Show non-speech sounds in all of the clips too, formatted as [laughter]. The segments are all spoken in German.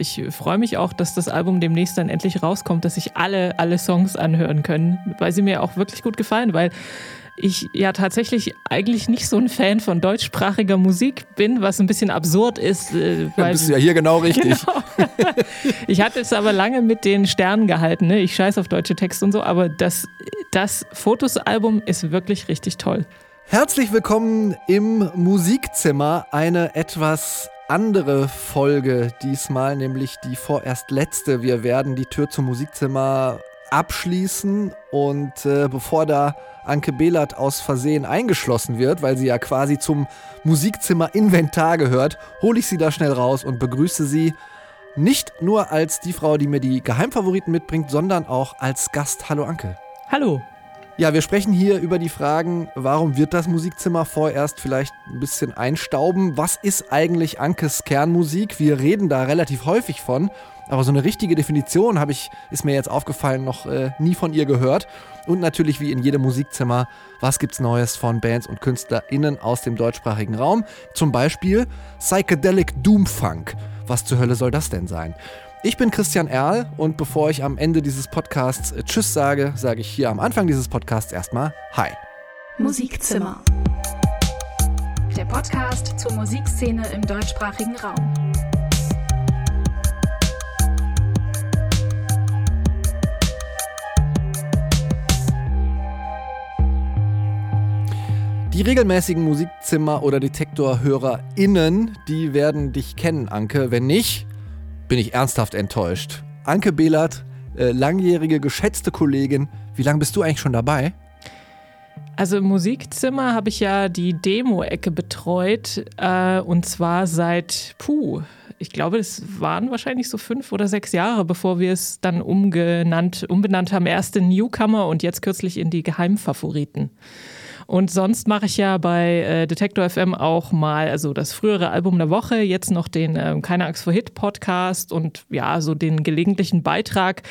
Ich freue mich auch, dass das Album demnächst dann endlich rauskommt, dass sich alle, alle Songs anhören können, weil sie mir auch wirklich gut gefallen, weil ich ja tatsächlich eigentlich nicht so ein Fan von deutschsprachiger Musik bin, was ein bisschen absurd ist. Äh, weil, bist du ja hier genau richtig. [laughs] Genau. ich hatte es aber lange mit den Sternen gehalten. Ne? Ich scheiße auf deutsche Texte und so, aber das, das Fotosalbum ist wirklich richtig toll. Herzlich willkommen im Musikzimmer. Eine etwas andere Folge diesmal, nämlich die vorerst letzte. Wir werden die Tür zum Musikzimmer abschließen und äh, bevor da Anke Behlert aus Versehen eingeschlossen wird, weil sie ja quasi zum Musikzimmer Inventar gehört, hole ich sie da schnell raus und begrüße sie nicht nur als die Frau, die mir die Geheimfavoriten mitbringt, sondern auch als Gast. Hallo Anke. Hallo. Ja, wir sprechen hier über die Fragen, warum wird das Musikzimmer vorerst vielleicht ein bisschen einstauben? Was ist eigentlich Ankes Kernmusik? Wir reden da relativ häufig von, aber so eine richtige Definition habe ich, ist mir jetzt aufgefallen, noch äh, nie von ihr gehört. Und natürlich wie in jedem Musikzimmer, was gibt's Neues von Bands und KünstlerInnen aus dem deutschsprachigen Raum? Zum Beispiel Psychedelic Doomfunk. Was zur Hölle soll das denn sein? Ich bin Christian Erl und bevor ich am Ende dieses Podcasts äh, Tschüss sage, sage ich hier am Anfang dieses Podcasts erstmal Hi. Musikzimmer. Der Podcast zur Musikszene im deutschsprachigen Raum. Die regelmäßigen Musikzimmer- oder Detektorhörerinnen, die werden dich kennen, Anke. Wenn nicht, bin ich ernsthaft enttäuscht. Anke Behlert, äh, langjährige geschätzte Kollegin, wie lange bist du eigentlich schon dabei? Also im Musikzimmer habe ich ja die Demo-Ecke betreut äh, und zwar seit, puh, ich glaube, es waren wahrscheinlich so fünf oder sechs Jahre, bevor wir es dann umgenannt, umbenannt haben. Erst in Newcomer und jetzt kürzlich in die Geheimfavoriten. Und sonst mache ich ja bei äh, Detektor FM auch mal, also das frühere Album der Woche, jetzt noch den äh, Keine Angst vor Hit Podcast und ja, so den gelegentlichen Beitrag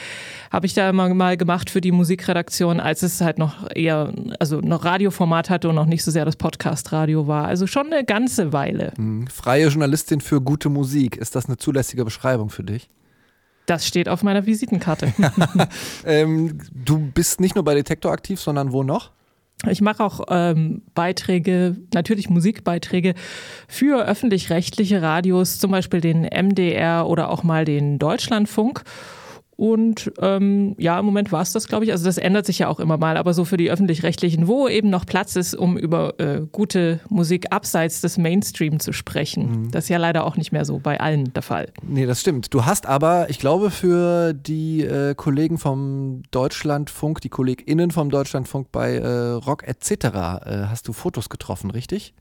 habe ich da immer mal gemacht für die Musikredaktion, als es halt noch eher, also noch Radioformat hatte und noch nicht so sehr das Podcast-Radio war. Also schon eine ganze Weile. Hm. Freie Journalistin für gute Musik. Ist das eine zulässige Beschreibung für dich? Das steht auf meiner Visitenkarte. [laughs] ähm, du bist nicht nur bei Detektor aktiv, sondern wo noch? Ich mache auch ähm, Beiträge, natürlich Musikbeiträge für öffentlich-rechtliche Radios, zum Beispiel den MDR oder auch mal den Deutschlandfunk. Und ähm, ja, im Moment war es das, glaube ich. Also das ändert sich ja auch immer mal, aber so für die öffentlich-rechtlichen, wo eben noch Platz ist, um über äh, gute Musik abseits des Mainstream zu sprechen. Mhm. Das ist ja leider auch nicht mehr so bei allen der Fall. Nee, das stimmt. Du hast aber, ich glaube, für die äh, Kollegen vom Deutschlandfunk, die KollegInnen vom Deutschlandfunk bei äh, Rock etc. Äh, hast du Fotos getroffen, richtig?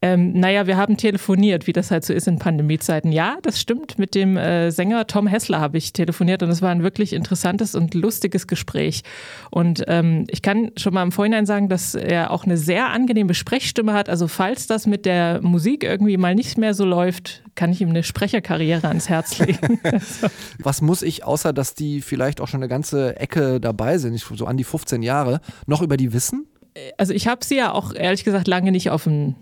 Ähm, naja, wir haben telefoniert, wie das halt so ist in Pandemiezeiten. Ja, das stimmt. Mit dem äh, Sänger Tom Hessler habe ich telefoniert und es war ein wirklich interessantes und lustiges Gespräch. Und ähm, ich kann schon mal im Vorhinein sagen, dass er auch eine sehr angenehme Sprechstimme hat. Also falls das mit der Musik irgendwie mal nicht mehr so läuft, kann ich ihm eine Sprecherkarriere ans Herz legen. [laughs] Was muss ich, außer dass die vielleicht auch schon eine ganze Ecke dabei sind, so an die 15 Jahre, noch über die wissen? Also ich habe sie ja auch ehrlich gesagt lange nicht auf dem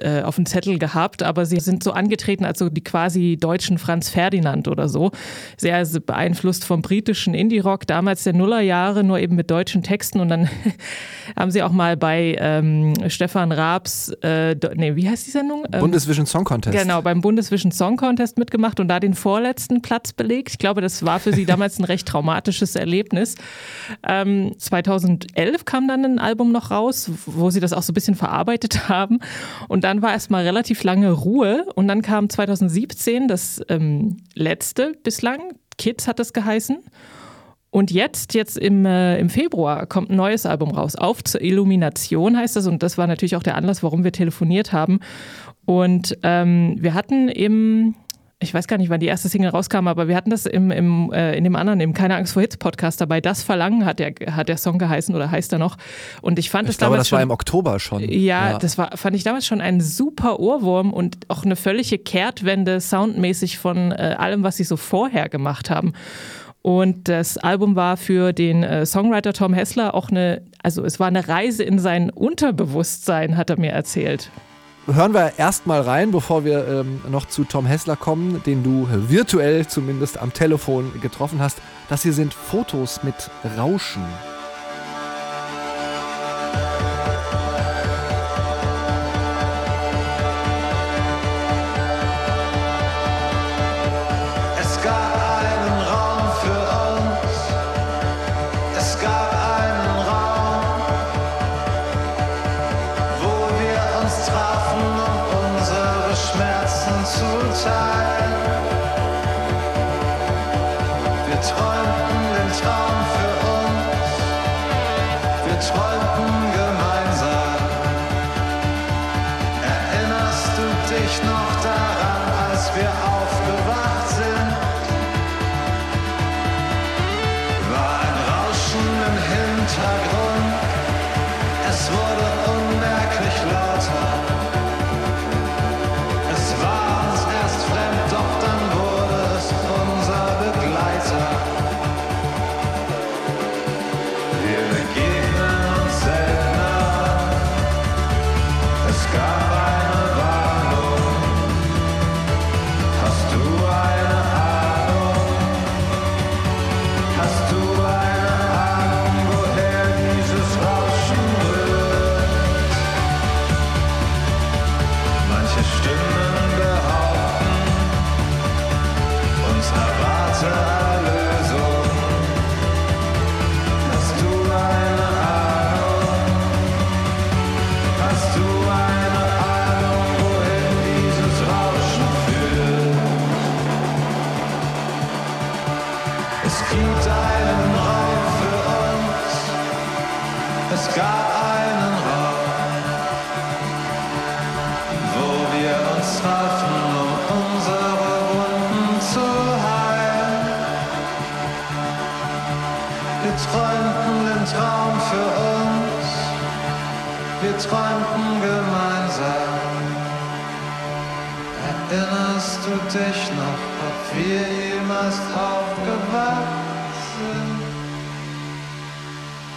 äh, auf dem Zettel gehabt, aber sie sind so angetreten als so die quasi deutschen Franz Ferdinand oder so. Sehr beeinflusst vom britischen Indie-Rock, damals der Nullerjahre, nur eben mit deutschen Texten. Und dann [laughs] haben sie auch mal bei ähm, Stefan Raabs, äh, nee, wie heißt die Sendung? Ähm, Bundesvision Song Contest. Genau, beim Bundesvision Song Contest mitgemacht und da den vorletzten Platz belegt. Ich glaube, das war für sie damals ein recht traumatisches Erlebnis. Ähm, 2011 kam dann ein Album noch raus, wo sie das auch so ein bisschen verarbeitet [laughs] haben. Und dann war erstmal relativ lange Ruhe und dann kam 2017 das ähm, letzte bislang, Kids hat es geheißen. Und jetzt, jetzt im, äh, im Februar, kommt ein neues Album raus. Auf zur Illumination heißt das. Und das war natürlich auch der Anlass, warum wir telefoniert haben. Und ähm, wir hatten im ich weiß gar nicht, wann die erste Single rauskam, aber wir hatten das im, im, äh, in dem anderen, im Keine Angst vor Hits Podcast dabei. Das Verlangen hat der, hat der Song geheißen oder heißt er noch. Und ich fand ich das glaube, damals. das schon, war im Oktober schon. Ja, ja, das war, fand ich damals schon ein super Ohrwurm und auch eine völlige Kehrtwende soundmäßig von äh, allem, was sie so vorher gemacht haben. Und das Album war für den äh, Songwriter Tom Hessler auch eine, also es war eine Reise in sein Unterbewusstsein, hat er mir erzählt. Hören wir erstmal rein, bevor wir ähm, noch zu Tom Hessler kommen, den du virtuell zumindest am Telefon getroffen hast. Das hier sind Fotos mit Rauschen. time.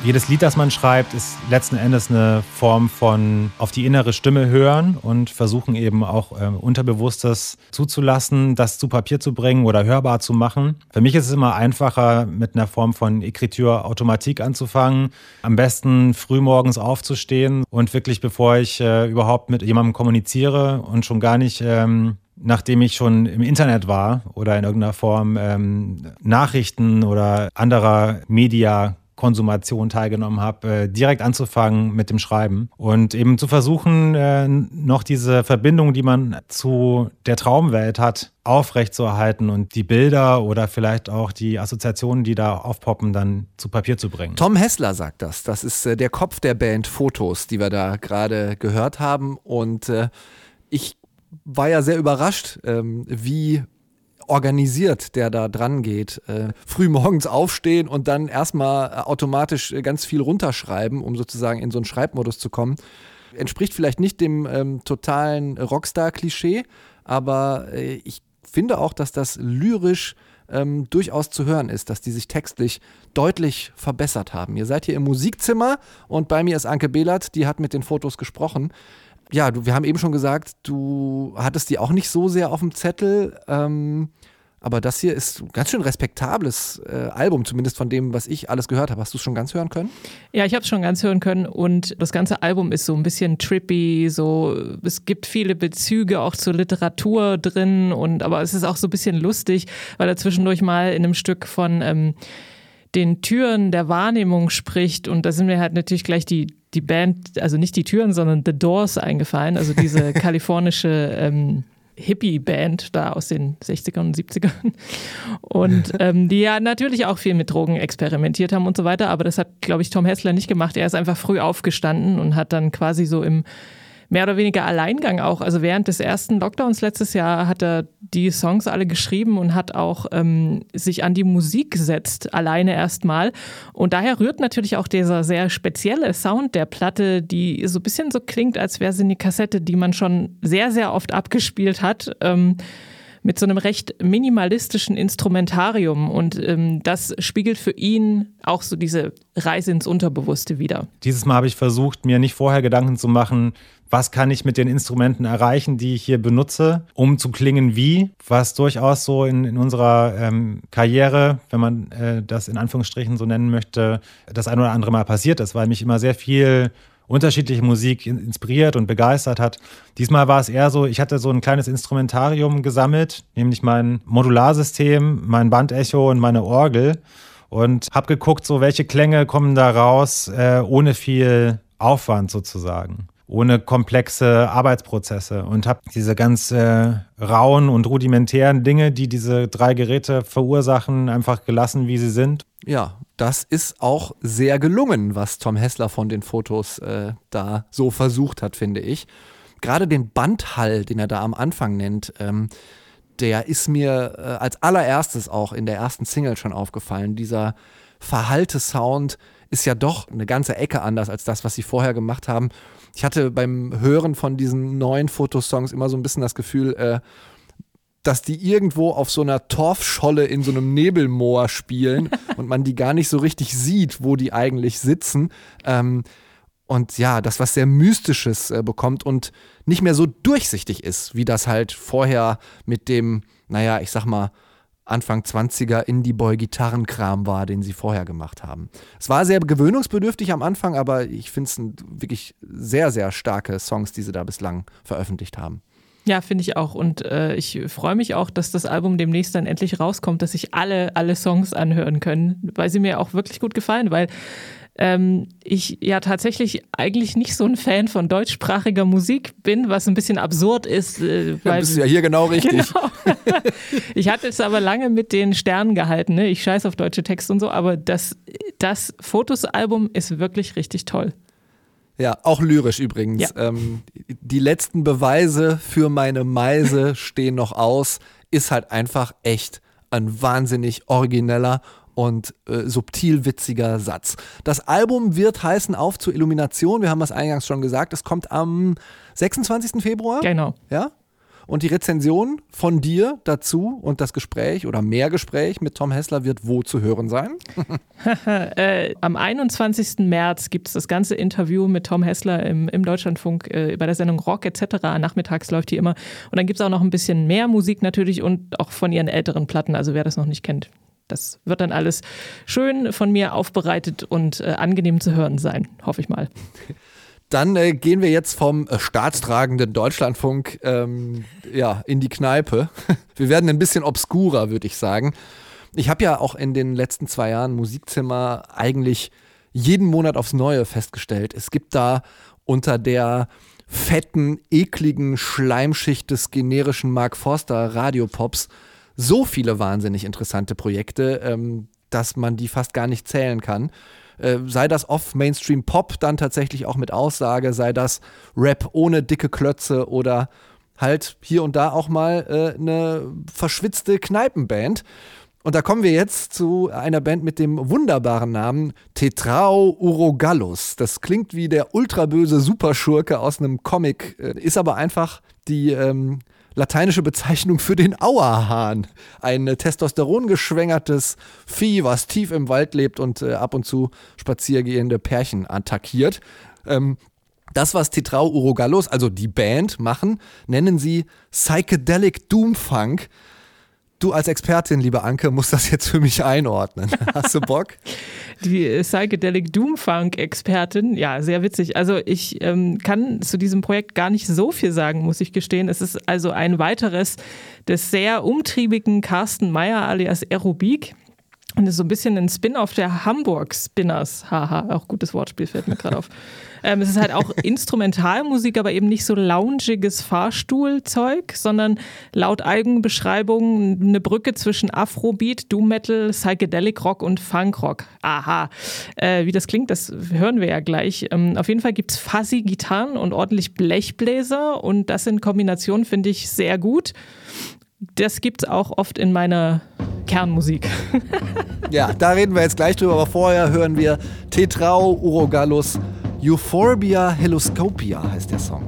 Jedes Lied, das man schreibt, ist letzten Endes eine Form von auf die innere Stimme hören und versuchen eben auch äh, Unterbewusstes zuzulassen, das zu Papier zu bringen oder hörbar zu machen. Für mich ist es immer einfacher, mit einer Form von Ekritur Automatik anzufangen. Am besten frühmorgens aufzustehen und wirklich, bevor ich äh, überhaupt mit jemandem kommuniziere und schon gar nicht ähm, nachdem ich schon im Internet war oder in irgendeiner Form ähm, Nachrichten oder anderer Media Konsumation teilgenommen habe, äh, direkt anzufangen mit dem Schreiben und eben zu versuchen, äh, noch diese Verbindung, die man zu der Traumwelt hat, aufrechtzuerhalten und die Bilder oder vielleicht auch die Assoziationen, die da aufpoppen, dann zu Papier zu bringen. Tom Hessler sagt das. Das ist äh, der Kopf der Band Fotos, die wir da gerade gehört haben. Und ich war ja sehr überrascht, ähm, wie organisiert, der da dran geht. Äh, früh morgens aufstehen und dann erstmal äh, automatisch äh, ganz viel runterschreiben, um sozusagen in so einen Schreibmodus zu kommen. Entspricht vielleicht nicht dem ähm, totalen Rockstar-Klischee, aber äh, ich finde auch, dass das lyrisch ähm, durchaus zu hören ist, dass die sich textlich deutlich verbessert haben. Ihr seid hier im Musikzimmer und bei mir ist Anke Behlert, die hat mit den Fotos gesprochen ja, du, wir haben eben schon gesagt, du hattest die auch nicht so sehr auf dem Zettel. Ähm, aber das hier ist ein ganz schön respektables äh, Album, zumindest von dem, was ich alles gehört habe. Hast du es schon ganz hören können? Ja, ich habe es schon ganz hören können und das ganze Album ist so ein bisschen trippy, so es gibt viele Bezüge auch zur Literatur drin und aber es ist auch so ein bisschen lustig, weil er zwischendurch mal in einem Stück von ähm, den Türen der Wahrnehmung spricht und da sind mir halt natürlich gleich die die Band, also nicht die Türen, sondern The Doors eingefallen, also diese [laughs] kalifornische ähm, Hippie-Band da aus den 60ern und 70ern. Und ähm, die ja natürlich auch viel mit Drogen experimentiert haben und so weiter, aber das hat, glaube ich, Tom Hessler nicht gemacht. Er ist einfach früh aufgestanden und hat dann quasi so im mehr oder weniger Alleingang auch. Also während des ersten Lockdowns letztes Jahr hat er die Songs alle geschrieben und hat auch ähm, sich an die Musik gesetzt, alleine erstmal. Und daher rührt natürlich auch dieser sehr spezielle Sound der Platte, die so ein bisschen so klingt, als wäre sie eine Kassette, die man schon sehr, sehr oft abgespielt hat. Ähm, mit so einem recht minimalistischen Instrumentarium und ähm, das spiegelt für ihn auch so diese Reise ins Unterbewusste wieder. Dieses Mal habe ich versucht, mir nicht vorher Gedanken zu machen, was kann ich mit den Instrumenten erreichen, die ich hier benutze, um zu klingen wie, was durchaus so in, in unserer ähm, Karriere, wenn man äh, das in Anführungsstrichen so nennen möchte, das ein oder andere Mal passiert ist, weil mich immer sehr viel unterschiedliche Musik inspiriert und begeistert hat. Diesmal war es eher so, ich hatte so ein kleines Instrumentarium gesammelt, nämlich mein Modularsystem, mein Bandecho und meine Orgel und habe geguckt, so welche Klänge kommen da raus, äh, ohne viel Aufwand sozusagen ohne komplexe Arbeitsprozesse und habe diese ganz äh, rauen und rudimentären Dinge, die diese drei Geräte verursachen, einfach gelassen, wie sie sind. Ja, das ist auch sehr gelungen, was Tom Hessler von den Fotos äh, da so versucht hat, finde ich. Gerade den Bandhall, den er da am Anfang nennt, ähm, der ist mir äh, als allererstes auch in der ersten Single schon aufgefallen. Dieser verhallte Sound ist ja doch eine ganze Ecke anders als das, was sie vorher gemacht haben ich hatte beim Hören von diesen neuen Fotosongs immer so ein bisschen das Gefühl, äh, dass die irgendwo auf so einer Torfscholle in so einem Nebelmoor spielen [laughs] und man die gar nicht so richtig sieht, wo die eigentlich sitzen. Ähm, und ja, das was sehr Mystisches äh, bekommt und nicht mehr so durchsichtig ist, wie das halt vorher mit dem, naja, ich sag mal, Anfang 20er Indie-Boy-Gitarrenkram war, den sie vorher gemacht haben. Es war sehr gewöhnungsbedürftig am Anfang, aber ich finde es wirklich sehr, sehr starke Songs, die sie da bislang veröffentlicht haben. Ja, finde ich auch. Und äh, ich freue mich auch, dass das Album demnächst dann endlich rauskommt, dass sich alle, alle Songs anhören können, weil sie mir auch wirklich gut gefallen, weil ähm, ich ja tatsächlich eigentlich nicht so ein Fan von deutschsprachiger Musik bin, was ein bisschen absurd ist. Äh, weil, bist du ja hier genau [laughs] richtig. Genau. [laughs] ich hatte es aber lange mit den Sternen gehalten. Ne? Ich scheiße auf deutsche Texte und so, aber das, das Fotos-Album ist wirklich richtig toll. Ja, auch lyrisch übrigens. Ja. Ähm, die letzten Beweise für meine Meise [laughs] stehen noch aus. Ist halt einfach echt ein wahnsinnig origineller und äh, subtil witziger Satz. Das Album wird heißen Auf zur Illumination. Wir haben das eingangs schon gesagt. Es kommt am 26. Februar. Genau. Ja. Und die Rezension von dir dazu und das Gespräch oder mehr Gespräch mit Tom Hessler wird wo zu hören sein? [laughs] äh, am 21. März gibt es das ganze Interview mit Tom Hessler im, im Deutschlandfunk äh, bei der Sendung Rock etc. Nachmittags läuft die immer. Und dann gibt es auch noch ein bisschen mehr Musik natürlich und auch von ihren älteren Platten. Also wer das noch nicht kennt, das wird dann alles schön von mir aufbereitet und äh, angenehm zu hören sein, hoffe ich mal. [laughs] Dann äh, gehen wir jetzt vom äh, staatstragenden Deutschlandfunk ähm, ja, in die Kneipe. [laughs] Wir werden ein bisschen obskurer, würde ich sagen. Ich habe ja auch in den letzten zwei Jahren Musikzimmer eigentlich jeden Monat aufs Neue festgestellt. Es gibt da unter der fetten, ekligen Schleimschicht des generischen Mark Forster Radiopops so viele wahnsinnig interessante Projekte, ähm, dass man die fast gar nicht zählen kann. Äh, sei das Off-Mainstream-Pop dann tatsächlich auch mit Aussage, sei das Rap ohne dicke Klötze oder halt hier und da auch mal äh, eine verschwitzte Kneipenband. Und da kommen wir jetzt zu einer Band mit dem wunderbaren Namen Tetrao Urogallus. Das klingt wie der ultraböse Superschurke aus einem Comic, äh, ist aber einfach die ähm, lateinische Bezeichnung für den Auerhahn. Ein äh, testosterongeschwängertes Vieh, was tief im Wald lebt und äh, ab und zu spaziergehende Pärchen attackiert. Ähm, das, was Tetrao Urogallus, also die Band, machen, nennen sie Psychedelic Doomfunk. Du als Expertin, liebe Anke, musst das jetzt für mich einordnen. [laughs] Hast du Bock? Die Psychedelic Doomfunk-Expertin, ja, sehr witzig. Also ich ähm, kann zu diesem Projekt gar nicht so viel sagen, muss ich gestehen. Es ist also ein weiteres des sehr umtriebigen Carsten Meyer alias Aerobik. Und ist so ein bisschen ein Spin-off der Hamburg Spinners. Haha, auch gutes Wortspiel fällt mir gerade auf. [laughs] Ähm, es ist halt auch Instrumentalmusik, aber eben nicht so loungiges Fahrstuhlzeug, sondern laut Eigenbeschreibung eine Brücke zwischen Afrobeat, Doom Metal, Psychedelic Rock und Funk Rock. Aha. Äh, wie das klingt, das hören wir ja gleich. Ähm, auf jeden Fall gibt es fuzzy Gitarren und ordentlich Blechbläser und das in Kombination finde ich sehr gut. Das gibt es auch oft in meiner Kernmusik. [laughs] ja, da reden wir jetzt gleich drüber, aber vorher hören wir Tetrao Urogallus Euphorbia Heloscopia heißt der Song.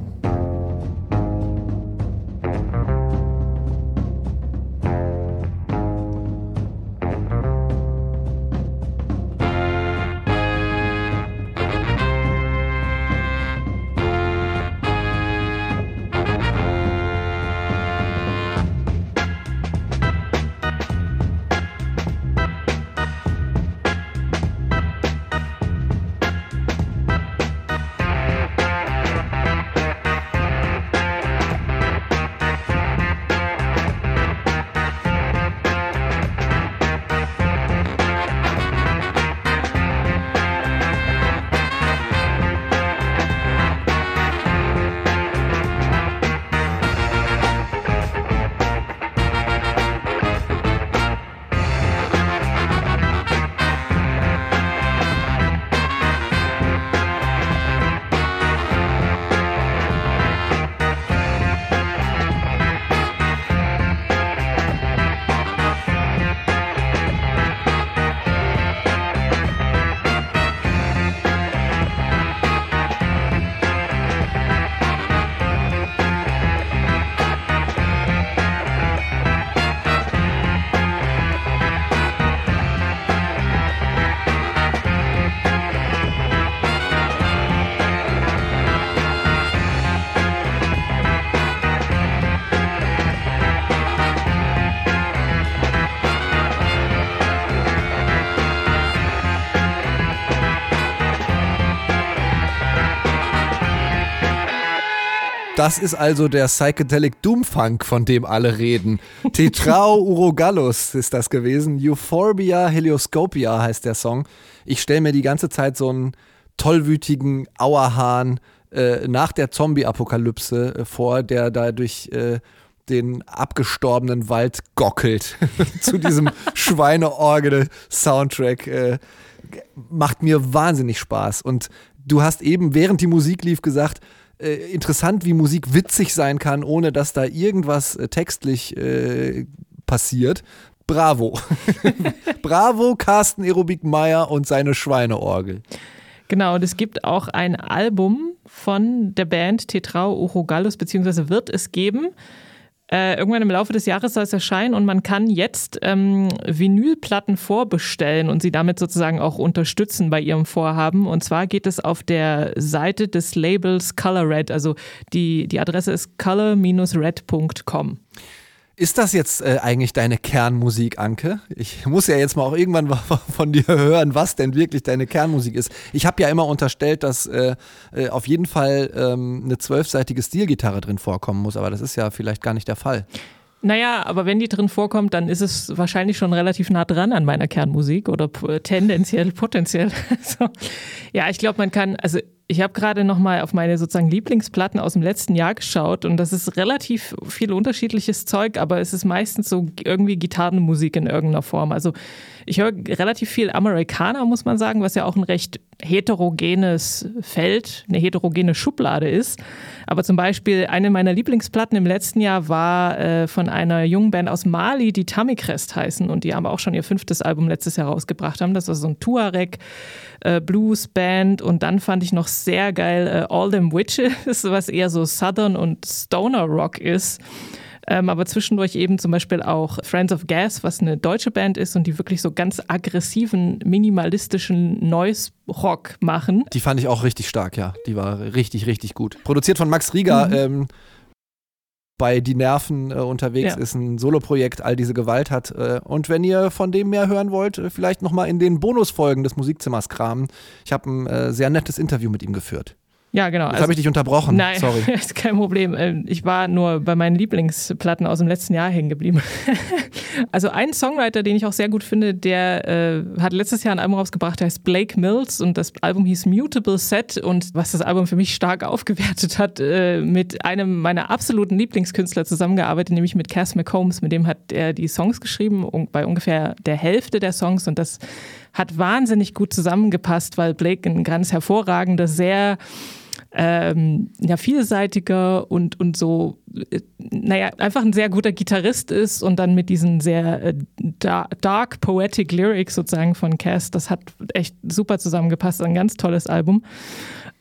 Das ist also der Psychedelic Doomfunk, von dem alle reden. [laughs] Tetrao Urogallus ist das gewesen. Euphorbia Helioscopia heißt der Song. Ich stelle mir die ganze Zeit so einen tollwütigen Auerhahn äh, nach der Zombie-Apokalypse äh, vor, der da durch äh, den abgestorbenen Wald gockelt. [laughs] Zu diesem [laughs] Schweineorgel-Soundtrack. Äh, macht mir wahnsinnig Spaß. Und du hast eben, während die Musik lief, gesagt, äh, interessant, wie Musik witzig sein kann, ohne dass da irgendwas äh, textlich äh, passiert. Bravo. [laughs] Bravo, Carsten Aerobik Meyer und seine Schweineorgel. Genau, und es gibt auch ein Album von der Band Tetrao Urogallus, beziehungsweise wird es geben. Äh, irgendwann im Laufe des Jahres soll es erscheinen und man kann jetzt ähm, Vinylplatten vorbestellen und sie damit sozusagen auch unterstützen bei ihrem Vorhaben. Und zwar geht es auf der Seite des Labels Color Red. Also die, die Adresse ist color-red.com. Ist das jetzt äh, eigentlich deine Kernmusik, Anke? Ich muss ja jetzt mal auch irgendwann von dir hören, was denn wirklich deine Kernmusik ist. Ich habe ja immer unterstellt, dass äh, äh, auf jeden Fall ähm, eine zwölfseitige Stilgitarre drin vorkommen muss, aber das ist ja vielleicht gar nicht der Fall. Naja, aber wenn die drin vorkommt, dann ist es wahrscheinlich schon relativ nah dran an meiner Kernmusik oder tendenziell, potenziell. [laughs] so. Ja, ich glaube, man kann, also ich habe gerade noch mal auf meine sozusagen Lieblingsplatten aus dem letzten Jahr geschaut und das ist relativ viel unterschiedliches Zeug, aber es ist meistens so irgendwie Gitarrenmusik in irgendeiner Form. Also ich höre relativ viel Amerikaner, muss man sagen, was ja auch ein recht heterogenes Feld, eine heterogene Schublade ist. Aber zum Beispiel eine meiner Lieblingsplatten im letzten Jahr war äh, von einer jungen Band aus Mali, die Tamicrest heißen und die haben auch schon ihr fünftes Album letztes Jahr rausgebracht haben. Das war so ein Tuareg äh, Blues Band und dann fand ich noch sehr geil äh, All Them Witches, [laughs] was eher so Southern und Stoner Rock ist. Ähm, aber zwischendurch eben zum Beispiel auch Friends of Gas, was eine deutsche Band ist und die wirklich so ganz aggressiven, minimalistischen Noise-Rock machen. Die fand ich auch richtig stark, ja. Die war richtig, richtig gut. Produziert von Max Rieger. Mhm. Ähm, bei Die Nerven äh, unterwegs ja. ist, ein Soloprojekt, all diese Gewalt hat. Äh, und wenn ihr von dem mehr hören wollt, äh, vielleicht nochmal in den Bonusfolgen des Musikzimmers kramen. Ich habe ein äh, sehr nettes Interview mit ihm geführt. Ja, genau. Jetzt also, habe ich dich unterbrochen. Nein, Sorry. [laughs] ist kein Problem. Ähm, ich war nur bei meinen Lieblingsplatten aus dem letzten Jahr hängen geblieben. [laughs] also ein Songwriter, den ich auch sehr gut finde, der äh, hat letztes Jahr ein Album rausgebracht, der heißt Blake Mills und das Album hieß Mutable Set und was das Album für mich stark [laughs] aufgewertet hat, äh, mit einem meiner absoluten Lieblingskünstler zusammengearbeitet, nämlich mit Cass McCombs. Mit dem hat er die Songs geschrieben, bei ungefähr der Hälfte der Songs und das hat wahnsinnig gut zusammengepasst, weil Blake ein ganz hervorragender, sehr ähm, ja, vielseitiger und, und so, äh, naja, einfach ein sehr guter Gitarrist ist und dann mit diesen sehr äh, dark, poetic Lyrics sozusagen von Cass, das hat echt super zusammengepasst, ein ganz tolles Album.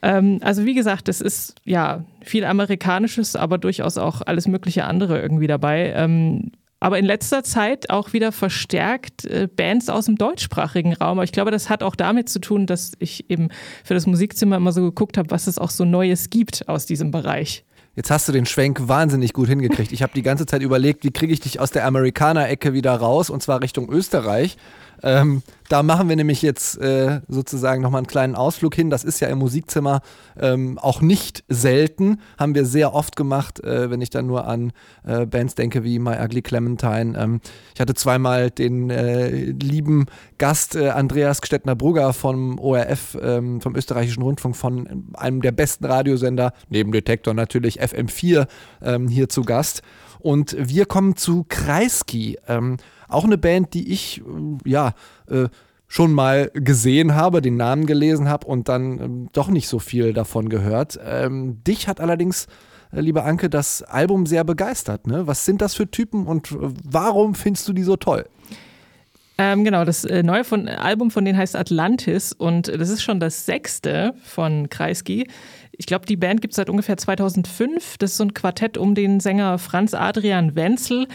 Ähm, also wie gesagt, es ist ja viel Amerikanisches, aber durchaus auch alles mögliche andere irgendwie dabei. Ähm, aber in letzter Zeit auch wieder verstärkt äh, Bands aus dem deutschsprachigen Raum. Aber ich glaube, das hat auch damit zu tun, dass ich eben für das Musikzimmer immer so geguckt habe, was es auch so Neues gibt aus diesem Bereich. Jetzt hast du den Schwenk wahnsinnig gut hingekriegt. Ich habe die ganze Zeit überlegt, wie kriege ich dich aus der Amerikaner-Ecke wieder raus, und zwar Richtung Österreich. Ähm, da machen wir nämlich jetzt äh, sozusagen nochmal einen kleinen Ausflug hin. Das ist ja im Musikzimmer ähm, auch nicht selten. Haben wir sehr oft gemacht, äh, wenn ich dann nur an äh, Bands denke wie My Ugly Clementine. Ähm, ich hatte zweimal den äh, lieben Gast äh, Andreas Gstettner-Brugger vom ORF, ähm, vom österreichischen Rundfunk, von einem der besten Radiosender, neben Detektor natürlich FM4, ähm, hier zu Gast. Und wir kommen zu Kreisky. Auch eine Band, die ich, äh, ja, äh, schon mal gesehen habe, den Namen gelesen habe und dann ähm, doch nicht so viel davon gehört. Ähm, dich hat allerdings, äh, liebe Anke, das Album sehr begeistert. Ne? Was sind das für Typen und äh, warum findest du die so toll? Ähm, genau, das äh, neue von, Album von denen heißt Atlantis und das ist schon das sechste von Kreisky. Ich glaube, die Band gibt es seit ungefähr 2005. Das ist so ein Quartett um den Sänger Franz Adrian Wenzel.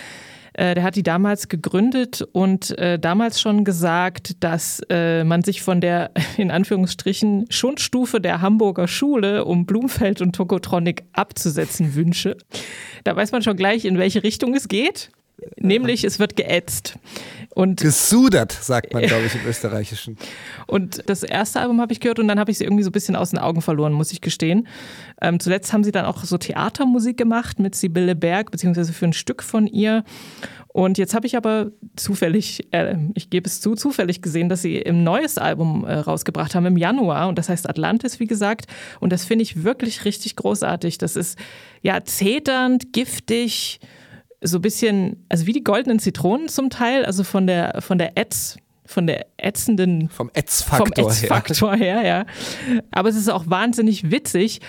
Äh, der hat die damals gegründet und äh, damals schon gesagt, dass äh, man sich von der [laughs] in Anführungsstrichen Schundstufe der Hamburger Schule um Blumfeld und Tokotronic abzusetzen wünsche. Da weiß man schon gleich, in welche Richtung es geht. Nämlich, es wird geätzt. Und Gesudert, sagt man, glaube ich, im Österreichischen. [laughs] Und das erste Album habe ich gehört und dann habe ich sie irgendwie so ein bisschen aus den Augen verloren, muss ich gestehen. Ähm, zuletzt haben sie dann auch so Theatermusik gemacht mit Sibylle Berg, beziehungsweise für ein Stück von ihr. Und jetzt habe ich aber zufällig, äh, ich gebe es zu, zufällig gesehen, dass sie ein neues Album äh, rausgebracht haben im Januar. Und das heißt Atlantis, wie gesagt. Und das finde ich wirklich richtig großartig. Das ist ja zeternd, giftig, so ein bisschen, also wie die goldenen Zitronen zum Teil, also von der, von der Ätz, von der ätzenden. Vom Ätzfaktor, her. her, ja. Aber es ist auch wahnsinnig witzig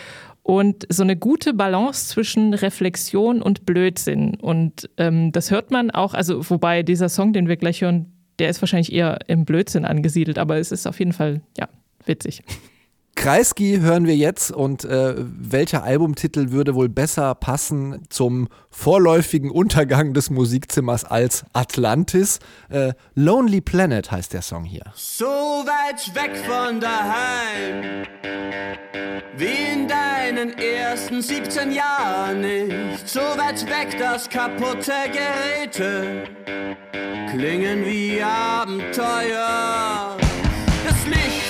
und so eine gute Balance zwischen Reflexion und Blödsinn. Und ähm, das hört man auch, also wobei dieser Song, den wir gleich hören, der ist wahrscheinlich eher im Blödsinn angesiedelt, aber es ist auf jeden Fall, ja, witzig. Kreisky hören wir jetzt und äh, welcher Albumtitel würde wohl besser passen zum vorläufigen Untergang des Musikzimmers als Atlantis? Äh, Lonely Planet heißt der Song hier. So weit weg von daheim, wie in deinen ersten 17 Jahren nicht. So weit weg, dass kaputte Geräte klingen wie Abenteuer. Das Licht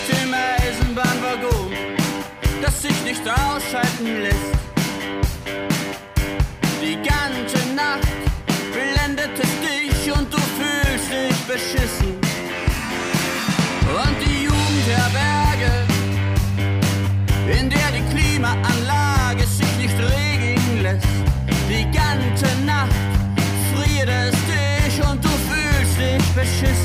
nicht ausschalten lässt. Die ganze Nacht blendet es dich und du fühlst dich beschissen. Und die Jugendherberge, in der die Klimaanlage sich nicht regeln lässt. Die ganze Nacht friert es dich und du fühlst dich beschissen.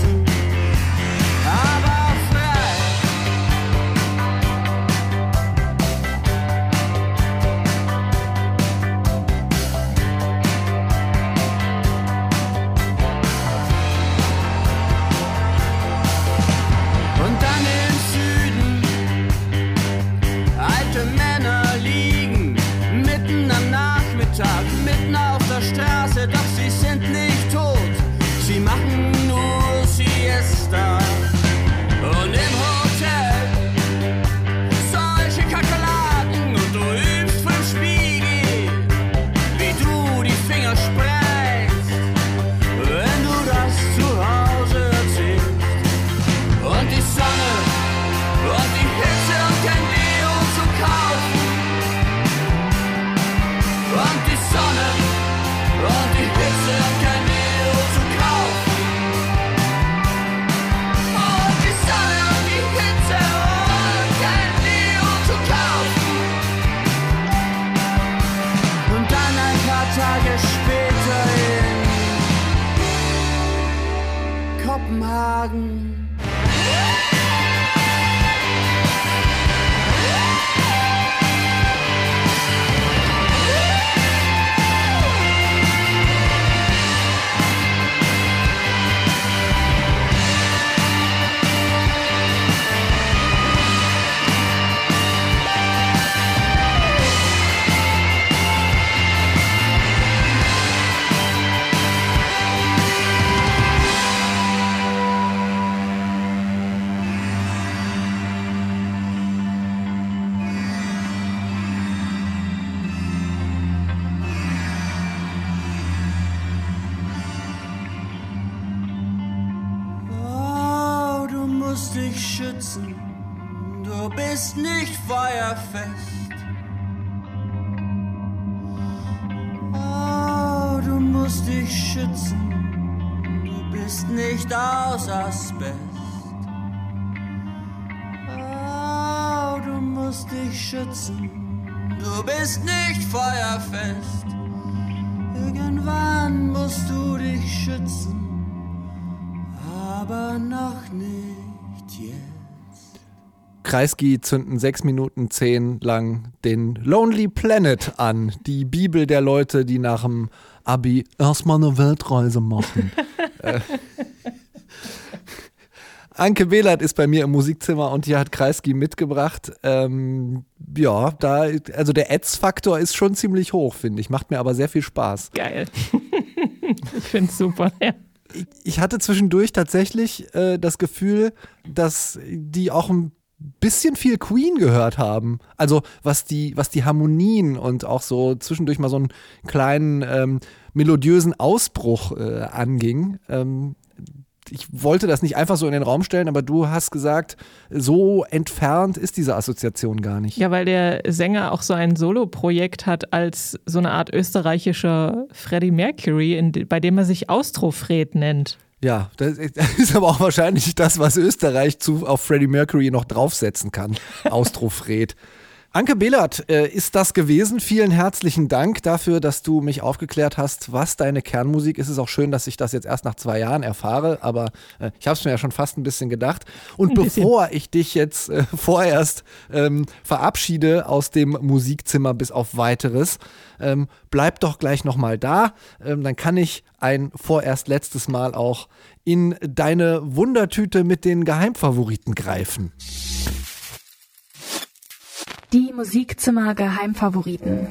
Nicht aus Asbest. Oh, du musst dich schützen, du bist nicht feuerfest. Irgendwann musst du dich schützen aber noch nicht jetzt. Kreisky zünden 6 Minuten 10 lang den Lonely Planet an. Die Bibel der Leute, die nach dem Abi erstmal eine Weltreise machen. [laughs] äh. Anke Behlert ist bei mir im Musikzimmer und die hat Kreisky mitgebracht. Ähm, ja, da, also der Ads-Faktor ist schon ziemlich hoch, finde ich. Macht mir aber sehr viel Spaß. Geil. [laughs] ich finde es super, ja. Ich, ich hatte zwischendurch tatsächlich äh, das Gefühl, dass die auch ein bisschen viel Queen gehört haben. Also was die, was die Harmonien und auch so zwischendurch mal so einen kleinen ähm, melodiösen Ausbruch äh, anging. Ähm, ich wollte das nicht einfach so in den Raum stellen, aber du hast gesagt, so entfernt ist diese Assoziation gar nicht. Ja, weil der Sänger auch so ein Soloprojekt hat als so eine Art österreichischer Freddie Mercury, in, bei dem er sich Austrofred nennt. Ja, das ist aber auch wahrscheinlich das, was Österreich zu, auf Freddie Mercury noch draufsetzen kann. [laughs] Austrofred. Anke Behlert äh, ist das gewesen. Vielen herzlichen Dank dafür, dass du mich aufgeklärt hast, was deine Kernmusik ist. Es ist auch schön, dass ich das jetzt erst nach zwei Jahren erfahre, aber äh, ich habe es mir ja schon fast ein bisschen gedacht. Und bevor ich dich jetzt äh, [laughs] vorerst ähm, verabschiede aus dem Musikzimmer bis auf weiteres, ähm, bleib doch gleich nochmal da. Ähm, dann kann ich ein vorerst letztes Mal auch in deine Wundertüte mit den Geheimfavoriten greifen. Die Musikzimmer Geheimfavoriten.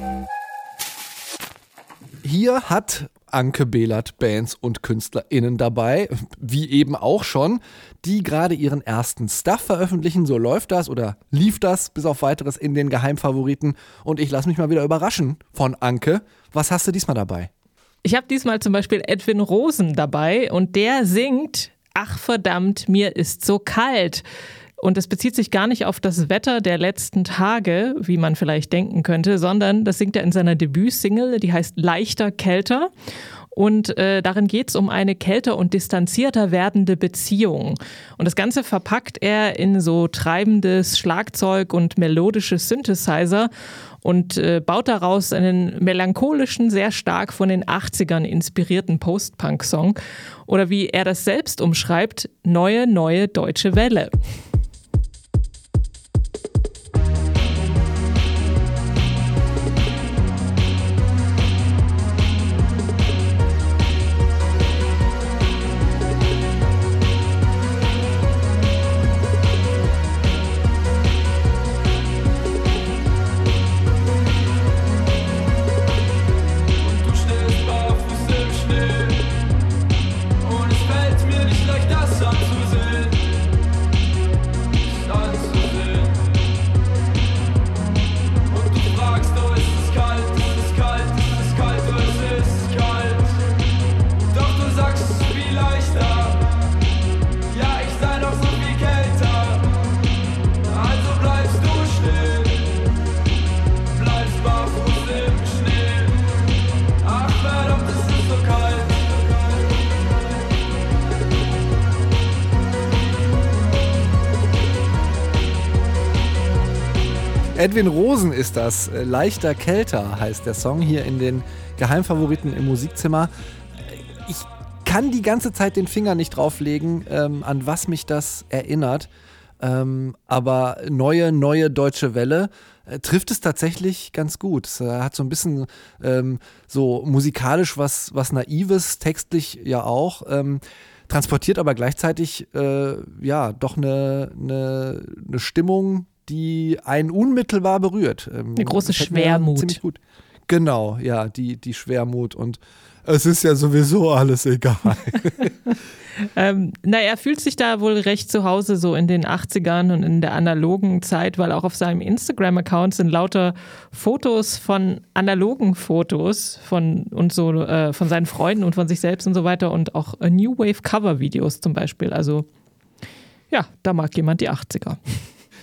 Hier hat Anke Behlert Bands und KünstlerInnen dabei, wie eben auch schon, die gerade ihren ersten Stuff veröffentlichen. So läuft das oder lief das bis auf weiteres in den Geheimfavoriten. Und ich lasse mich mal wieder überraschen von Anke. Was hast du diesmal dabei? Ich habe diesmal zum Beispiel Edwin Rosen dabei und der singt Ach verdammt, mir ist so kalt. Und es bezieht sich gar nicht auf das Wetter der letzten Tage, wie man vielleicht denken könnte, sondern das singt er in seiner Debütsingle, die heißt Leichter, Kälter. Und äh, darin geht es um eine kälter und distanzierter werdende Beziehung. Und das Ganze verpackt er in so treibendes Schlagzeug und melodische Synthesizer und äh, baut daraus einen melancholischen, sehr stark von den 80ern inspirierten Post-Punk-Song. Oder wie er das selbst umschreibt, neue, neue deutsche Welle. Edwin Rosen ist das. Äh, Leichter Kälter heißt der Song hier in den Geheimfavoriten im Musikzimmer. Ich kann die ganze Zeit den Finger nicht drauflegen, ähm, an was mich das erinnert. Ähm, aber neue, neue deutsche Welle äh, trifft es tatsächlich ganz gut. Es äh, hat so ein bisschen ähm, so musikalisch was, was Naives, textlich ja auch. Ähm, transportiert aber gleichzeitig äh, ja doch eine, eine, eine Stimmung, die einen unmittelbar berührt. Ähm, Eine große Schwermut. Ziemlich gut. Genau, ja, die, die Schwermut und es ist ja sowieso alles egal. [laughs] ähm, na, er fühlt sich da wohl recht zu Hause, so in den 80ern und in der analogen Zeit, weil auch auf seinem Instagram-Account sind lauter Fotos von analogen Fotos von und so äh, von seinen Freunden und von sich selbst und so weiter und auch New Wave Cover-Videos zum Beispiel. Also ja, da mag jemand die 80er.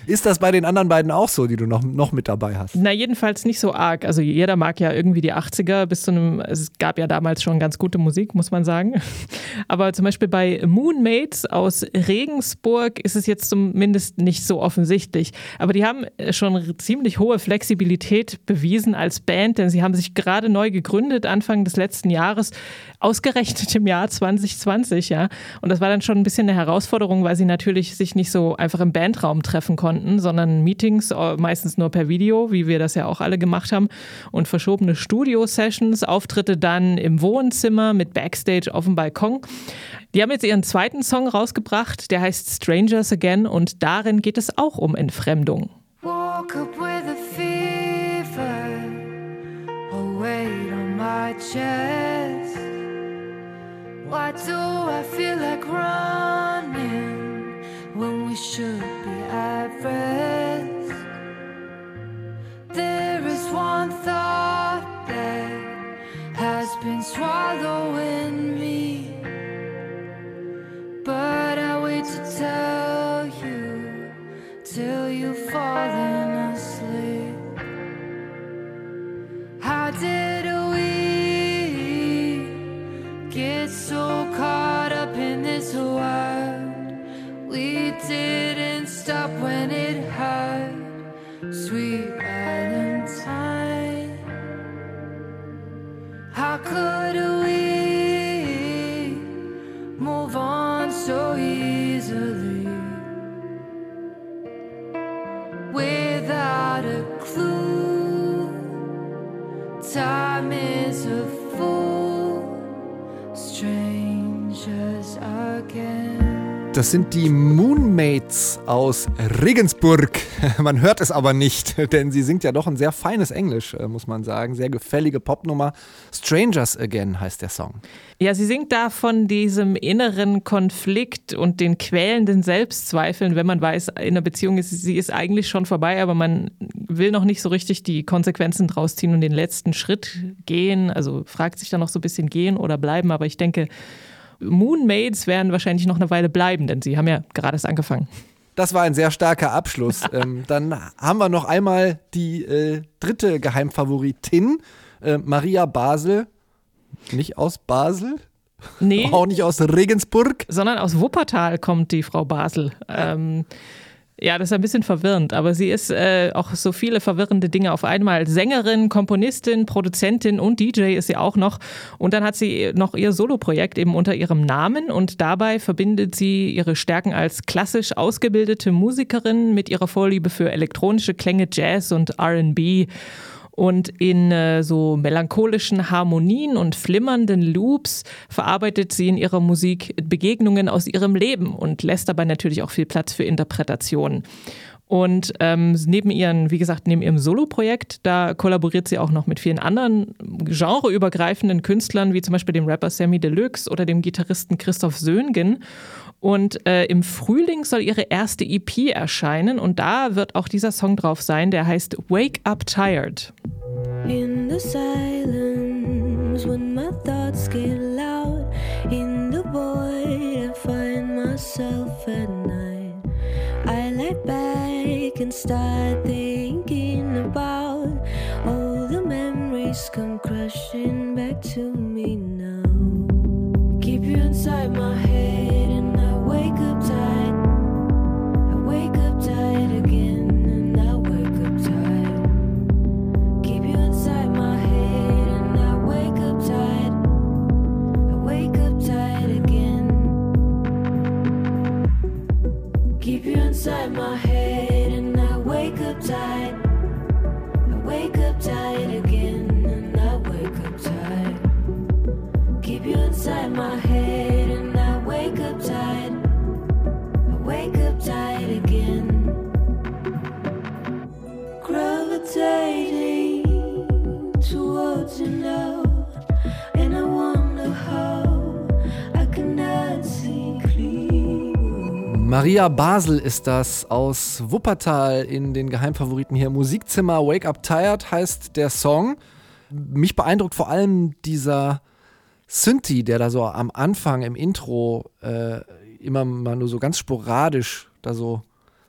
Ist das bei den anderen beiden auch so, die du noch, noch mit dabei hast? Na, jedenfalls nicht so arg. Also jeder mag ja irgendwie die 80er bis zu einem, es gab ja damals schon ganz gute Musik, muss man sagen. [laughs] Aber zum Beispiel bei Moonmates aus Regensburg ist es jetzt zumindest nicht so offensichtlich. Aber die haben schon ziemlich hohe Flexibilität bewiesen als Band, denn sie haben sich gerade neu gegründet, Anfang des letzten Jahres, ausgerechnet im Jahr 2020, ja. Und das war dann schon ein bisschen eine Herausforderung, weil sie natürlich sich nicht so einfach im Bandraum treffen konnten konnten, sondern Meetings äh, meistens nur per Video, wie wir das ja auch alle gemacht haben, und verschobene Studio-Sessions, Auftritte dann im Wohnzimmer mit Backstage auf dem Balkon. Die haben jetzt ihren zweiten Song rausgebracht, der heißt Strangers Again und darin geht es auch um Entfremdung. Walk up with a fever, a weight on my chest. Why do I feel like running when we should There is one thought that has been swallowing Das sind die Moonmates aus Regensburg. [laughs] Man hört es aber nicht, [laughs] denn sie singt ja doch ein sehr feines Englisch, äh, muss man sagen. Sehr gefällige Popnummer. Strangers Again heißt der Song. Ja, sie singt da von diesem inneren Konflikt und den quälenden Selbstzweifeln, wenn man weiß, in einer Beziehung ist sie ist eigentlich schon vorbei, aber man will noch nicht so richtig die Konsequenzen draus ziehen und den letzten Schritt gehen. Also fragt sich dann noch so ein bisschen gehen oder bleiben, aber ich denke, Moonmates werden wahrscheinlich noch eine Weile bleiben, denn sie haben ja gerade erst angefangen. Das war ein sehr starker Abschluss. [laughs] ähm, dann haben wir noch einmal die äh, dritte Geheimfavoritin, äh, Maria Basel. Nicht aus Basel, Nee, [laughs] auch nicht aus Regensburg. sondern aus Wuppertal kommt die Frau Basel. Ähm, ja, das ist ein bisschen verwirrend, aber sie ist äh, auch so viele verwirrende Dinge auf einmal. Sängerin, Komponistin, Produzentin und DJ ist sie auch noch. Und dann hat sie noch ihr Soloprojekt eben unter ihrem Namen und dabei verbindet sie ihre Stärken als klassisch ausgebildete Musikerin mit ihrer Vorliebe für elektronische Klänge, Jazz und RB. Und in äh, so melancholischen Harmonien und flimmernden Loops verarbeitet sie in ihrer Musik Begegnungen aus ihrem Leben und lässt dabei natürlich auch viel Platz für Interpretationen. Und ähm, neben ihren, wie gesagt, neben ihrem Soloprojekt, da kollaboriert sie auch noch mit vielen anderen genreübergreifenden Künstlern, wie zum Beispiel dem Rapper Sammy Deluxe oder dem Gitarristen Christoph Söhngen. Und äh, im Frühling soll ihre erste EP erscheinen und da wird auch dieser Song drauf sein, der heißt Wake Up Tired. In the silence, when my thoughts get loud, in the void, I find myself at night. I lie back and start thinking about all the memories come crashing back to me now. Keep you inside my head, wake up tight. I wake up tight again, Maria Basel ist das aus Wuppertal in den Geheimfavoriten hier. Musikzimmer Wake Up Tired heißt der Song. Mich beeindruckt vor allem dieser Synthi, der da so am Anfang im Intro äh, immer mal nur so ganz sporadisch da so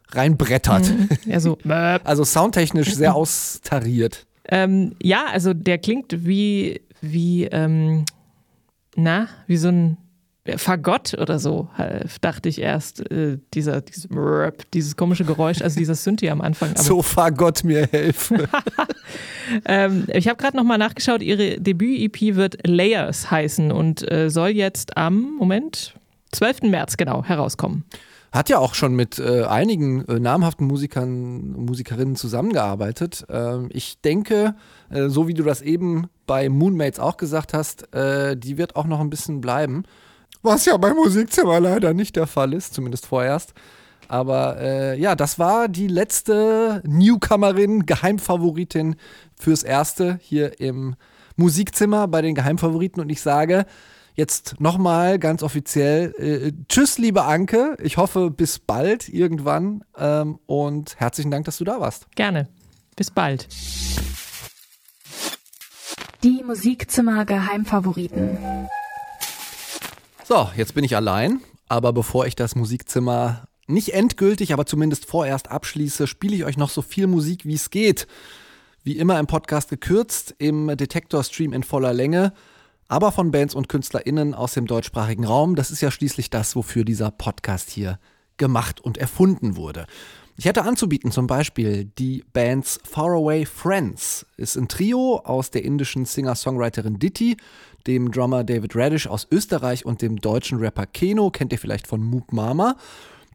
reinbrettert. Ja, so. [laughs] Also soundtechnisch sehr austariert. ähm, ja, also der klingt wie, wie, ähm, na, wie so ein Fagott oder so, dachte ich erst. Äh, dieser, dieses, dieses komische Geräusch, also dieser Synthi am Anfang. Aber, So fahr Gott mir helfe. [laughs] ähm, ich habe gerade nochmal nachgeschaut, ihre Debüt-EP wird Layers heißen und äh, soll jetzt am, Moment, 12. März genau herauskommen. Hat ja auch schon mit äh, einigen äh, namhaften Musikern und Musikerinnen zusammengearbeitet. Ähm, ich denke, äh, so wie du das eben bei Moonmates auch gesagt hast, äh, die wird auch noch ein bisschen bleiben. Was ja beim Musikzimmer leider nicht der Fall ist, zumindest vorerst. Aber äh, ja, das war die letzte Newcomerin, Geheimfavoritin fürs Erste hier im Musikzimmer bei den Geheimfavoriten. Und ich sage, Jetzt nochmal ganz offiziell, äh, tschüss, liebe Anke. Ich hoffe, bis bald irgendwann. Ähm, und herzlichen Dank, dass du da warst. Gerne. Bis bald. Die Musikzimmer Geheimfavoriten. So, jetzt bin ich allein. Aber bevor ich das Musikzimmer nicht endgültig, aber zumindest vorerst abschließe, spiele ich euch noch so viel Musik, wie es geht. Wie immer im Podcast gekürzt, im Detektor-Stream in voller Länge, aber von Bands und KünstlerInnen aus dem deutschsprachigen Raum. Das ist ja schließlich das, wofür dieser Podcast hier gemacht und erfunden wurde. Ich hätte anzubieten zum Beispiel die Bands Faraway Friends. Ist ein Trio aus der indischen Singer-Songwriterin Ditti, dem Drummer David Radish aus Österreich und dem deutschen Rapper Keno, kennt ihr vielleicht von Moop Mama.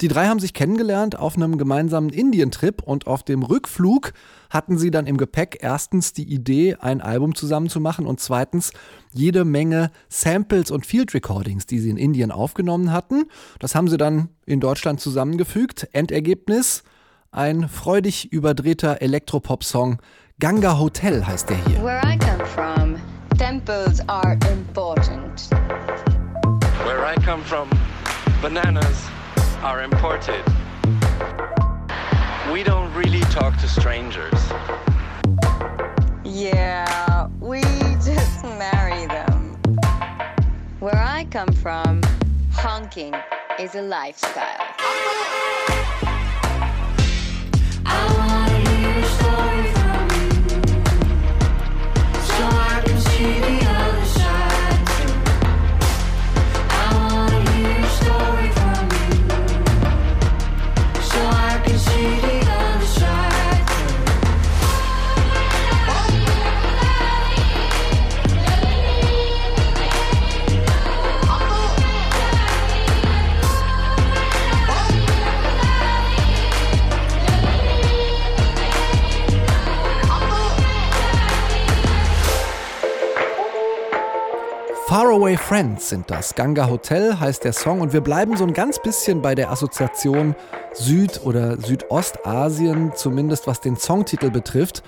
Die drei haben sich kennengelernt auf einem gemeinsamen Indien-Trip und auf dem Rückflug hatten sie dann im Gepäck erstens die Idee, ein Album zusammen zu machen und zweitens jede Menge Samples und Field Recordings, die sie in Indien aufgenommen hatten. Das haben sie dann in Deutschland zusammengefügt. Endergebnis ein freudig überdrehter Elektropop-Song. Ganga Hotel heißt der hier. Where I come from, temples are important. Where I come from, bananas are imported. We don't really talk to strangers. Yeah, we just marry them. Where I come from, honking is a lifestyle. Faraway Friends sind das. Ganga Hotel heißt der Song und wir bleiben so ein ganz bisschen bei der Assoziation Süd- oder Südostasien, zumindest was den Songtitel betrifft,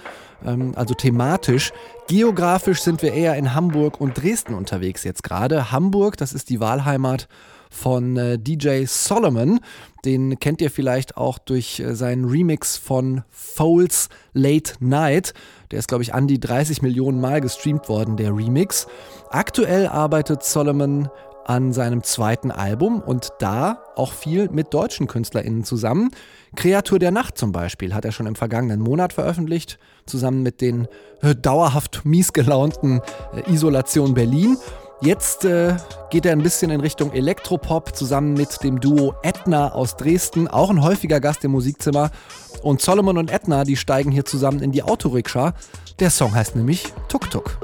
ähm, also thematisch. Geografisch sind wir eher in Hamburg und Dresden unterwegs jetzt gerade. Hamburg, das ist die Wahlheimat von äh, DJ Solomon. Den kennt ihr vielleicht auch durch äh, seinen Remix von Foles Late Night. Der ist, glaube ich, an die 30 Millionen Mal gestreamt worden, der Remix. Aktuell arbeitet Solomon an seinem zweiten Album und da auch viel mit deutschen KünstlerInnen zusammen. Kreatur der Nacht zum Beispiel hat er schon im vergangenen Monat veröffentlicht, zusammen mit den dauerhaft miesgelaunten äh, Isolation Berlin. Jetzt äh, geht er ein bisschen in Richtung Elektropop zusammen mit dem Duo Edna aus Dresden, auch ein häufiger Gast im Musikzimmer. Und Solomon und Edna, die steigen hier zusammen in die Autorikscha. Der Song heißt nämlich Tuk Tuk.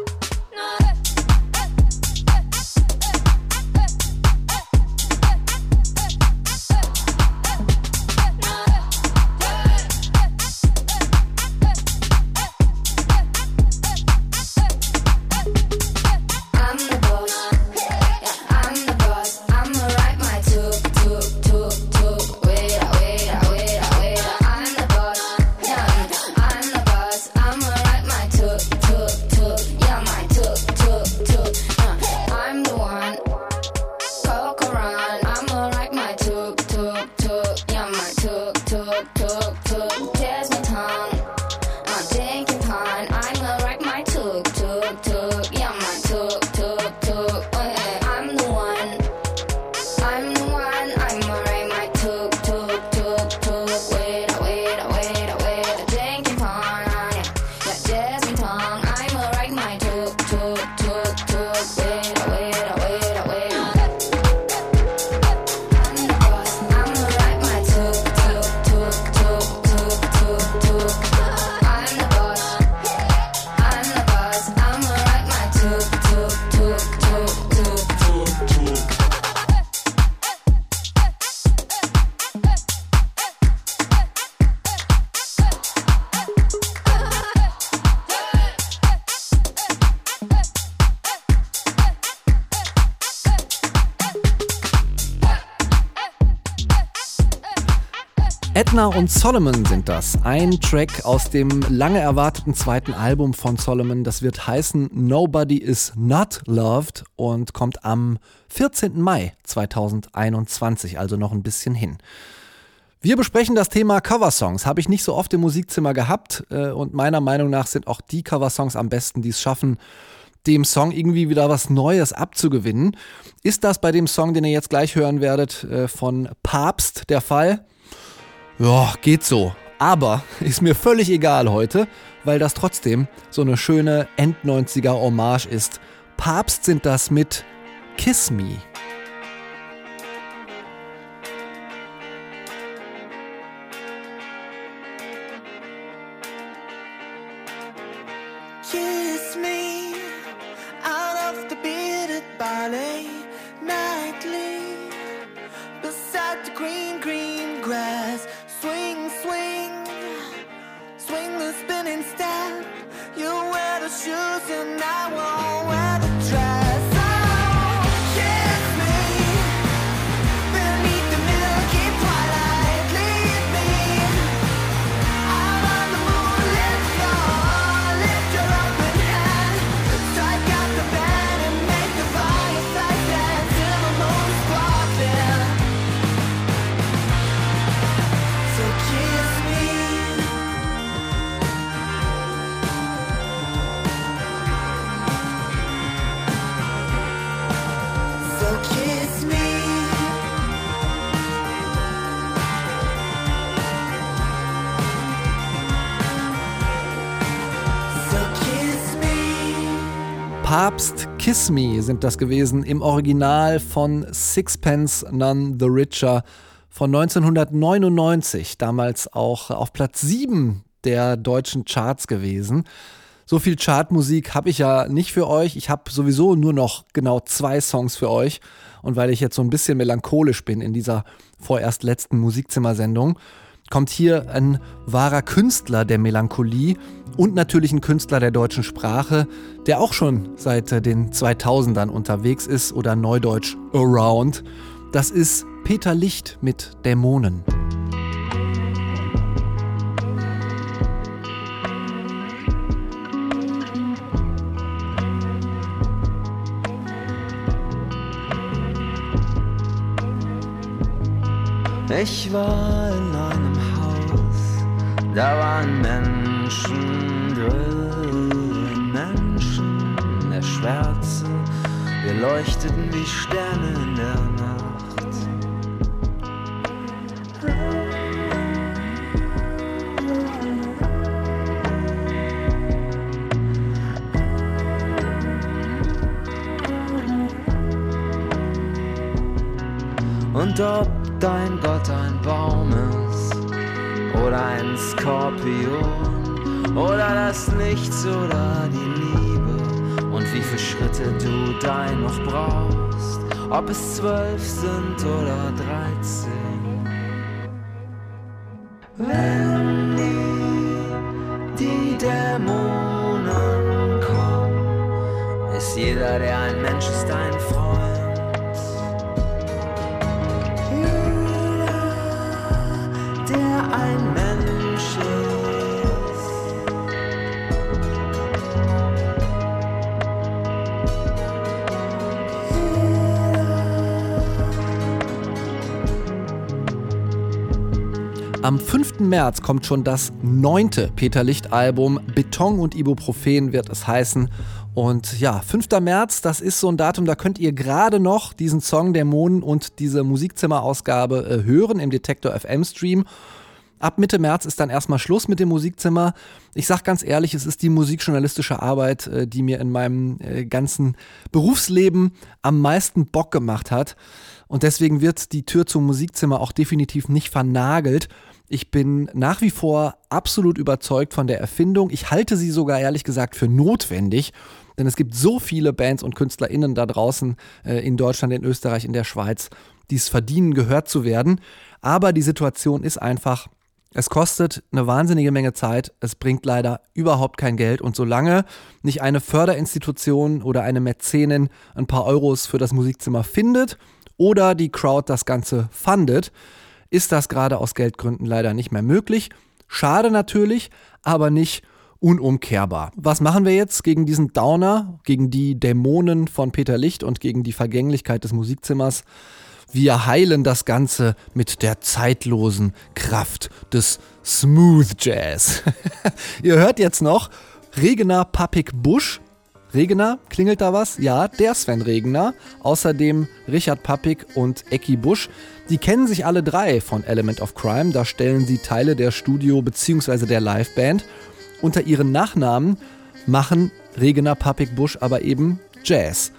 Edna und Solomon sind das. Ein Track aus dem lange erwarteten zweiten Album von Solomon. Das wird heißen Nobody is Not Loved und kommt am 14. Mai 2021, also noch ein bisschen hin. Wir besprechen das Thema Coversongs. Habe ich nicht so oft im Musikzimmer gehabt äh, und meiner Meinung nach sind auch die Coversongs am besten, die es schaffen, dem Song irgendwie wieder was Neues abzugewinnen. Ist das bei dem Song, den ihr jetzt gleich hören werdet, äh, von Papst der Fall? Ja, geht so. Aber [laughs] ist mir völlig egal heute, weil das trotzdem so eine schöne End-90er Hommage ist. Papst sind das mit Kiss Me. Kiss me out of the bearded ballet Papst Kiss Me sind das gewesen im Original von Sixpence None the Richer von 1999, damals auch auf Platz 7 der deutschen Charts gewesen. So viel Chartmusik habe ich ja nicht für euch. Ich habe sowieso nur noch genau zwei Songs für euch. Und weil ich jetzt so ein bisschen melancholisch bin in dieser vorerst letzten Musikzimmersendung, kommt hier ein wahrer Künstler der Melancholie und natürlich ein Künstler der deutschen Sprache, der auch schon seit äh, den 2000ern unterwegs ist oder neudeutsch around. Das ist Peter Licht mit Dämonen. Ich war in einem Haus, da waren Menschen Schwärze, wir leuchteten wie Sterne in der Nacht. Und ob dein Gott ein Baum ist oder ein Skorpion oder das Nichts oder die Viele Schritte du dein noch brauchst, ob es zwölf sind oder dreizehn. Wenn die, die Dämonen kommen, ist jeder, der ein Mensch ist, ein Freund. der ein Mensch Am 5. März kommt schon das neunte Peter Licht-Album. Beton und Ibuprofen wird es heißen. Und ja, 5. März, das ist so ein Datum, da könnt ihr gerade noch diesen Song Dämonen und diese Musikzimmer-Ausgabe äh, hören im Detektor FM Stream. Ab Mitte März ist dann erstmal Schluss mit dem Musikzimmer. Ich sag ganz ehrlich, es ist die musikjournalistische Arbeit, äh, die mir in meinem äh, ganzen Berufsleben am meisten Bock gemacht hat. Und deswegen wird die Tür zum Musikzimmer auch definitiv nicht vernagelt. Ich bin nach wie vor absolut überzeugt von der Erfindung. Ich halte sie sogar ehrlich gesagt für notwendig. Denn es gibt so viele Bands und KünstlerInnen da draußen äh, in Deutschland, in Österreich, in der Schweiz, die es verdienen, gehört zu werden. Aber die Situation ist einfach, es kostet eine wahnsinnige Menge Zeit, es bringt leider überhaupt kein Geld und solange nicht eine Förderinstitution oder eine Mäzenin ein paar Euros für das Musikzimmer findet oder die Crowd das Ganze fundet, ist das gerade aus Geldgründen leider nicht mehr möglich. Schade natürlich, aber nicht unumkehrbar. Was machen wir jetzt gegen diesen Downer, gegen die Dämonen von Peter Licht und gegen die Vergänglichkeit des Musikzimmers? Wir heilen das Ganze mit der zeitlosen Kraft des Smooth Jazz. [laughs] Ihr hört jetzt noch Regina Papik Busch Regener, klingelt da was? Ja, der Sven Regener. Außerdem Richard Pappig und Ecki Busch. Die kennen sich alle drei von Element of Crime. Da stellen sie Teile der Studio- bzw. der Liveband. Unter ihren Nachnamen machen Regener, Pappig, Busch aber eben Jazz.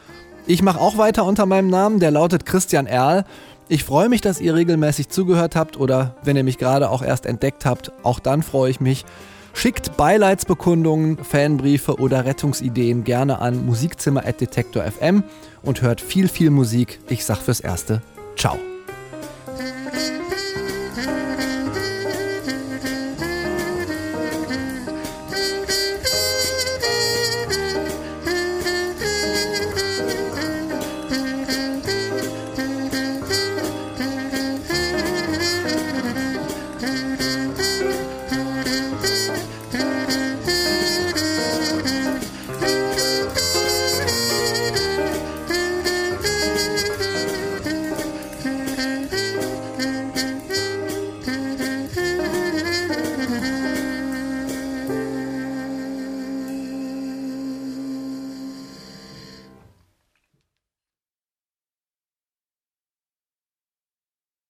Ich mache auch weiter unter meinem Namen, der lautet Christian Erl. Ich freue mich, dass ihr regelmäßig zugehört habt oder wenn ihr mich gerade auch erst entdeckt habt, auch dann freue ich mich. Schickt Beileidsbekundungen, Fanbriefe oder Rettungsideen gerne an musikzimmer.detektor.fm und hört viel, viel Musik. Ich sag fürs Erste, ciao.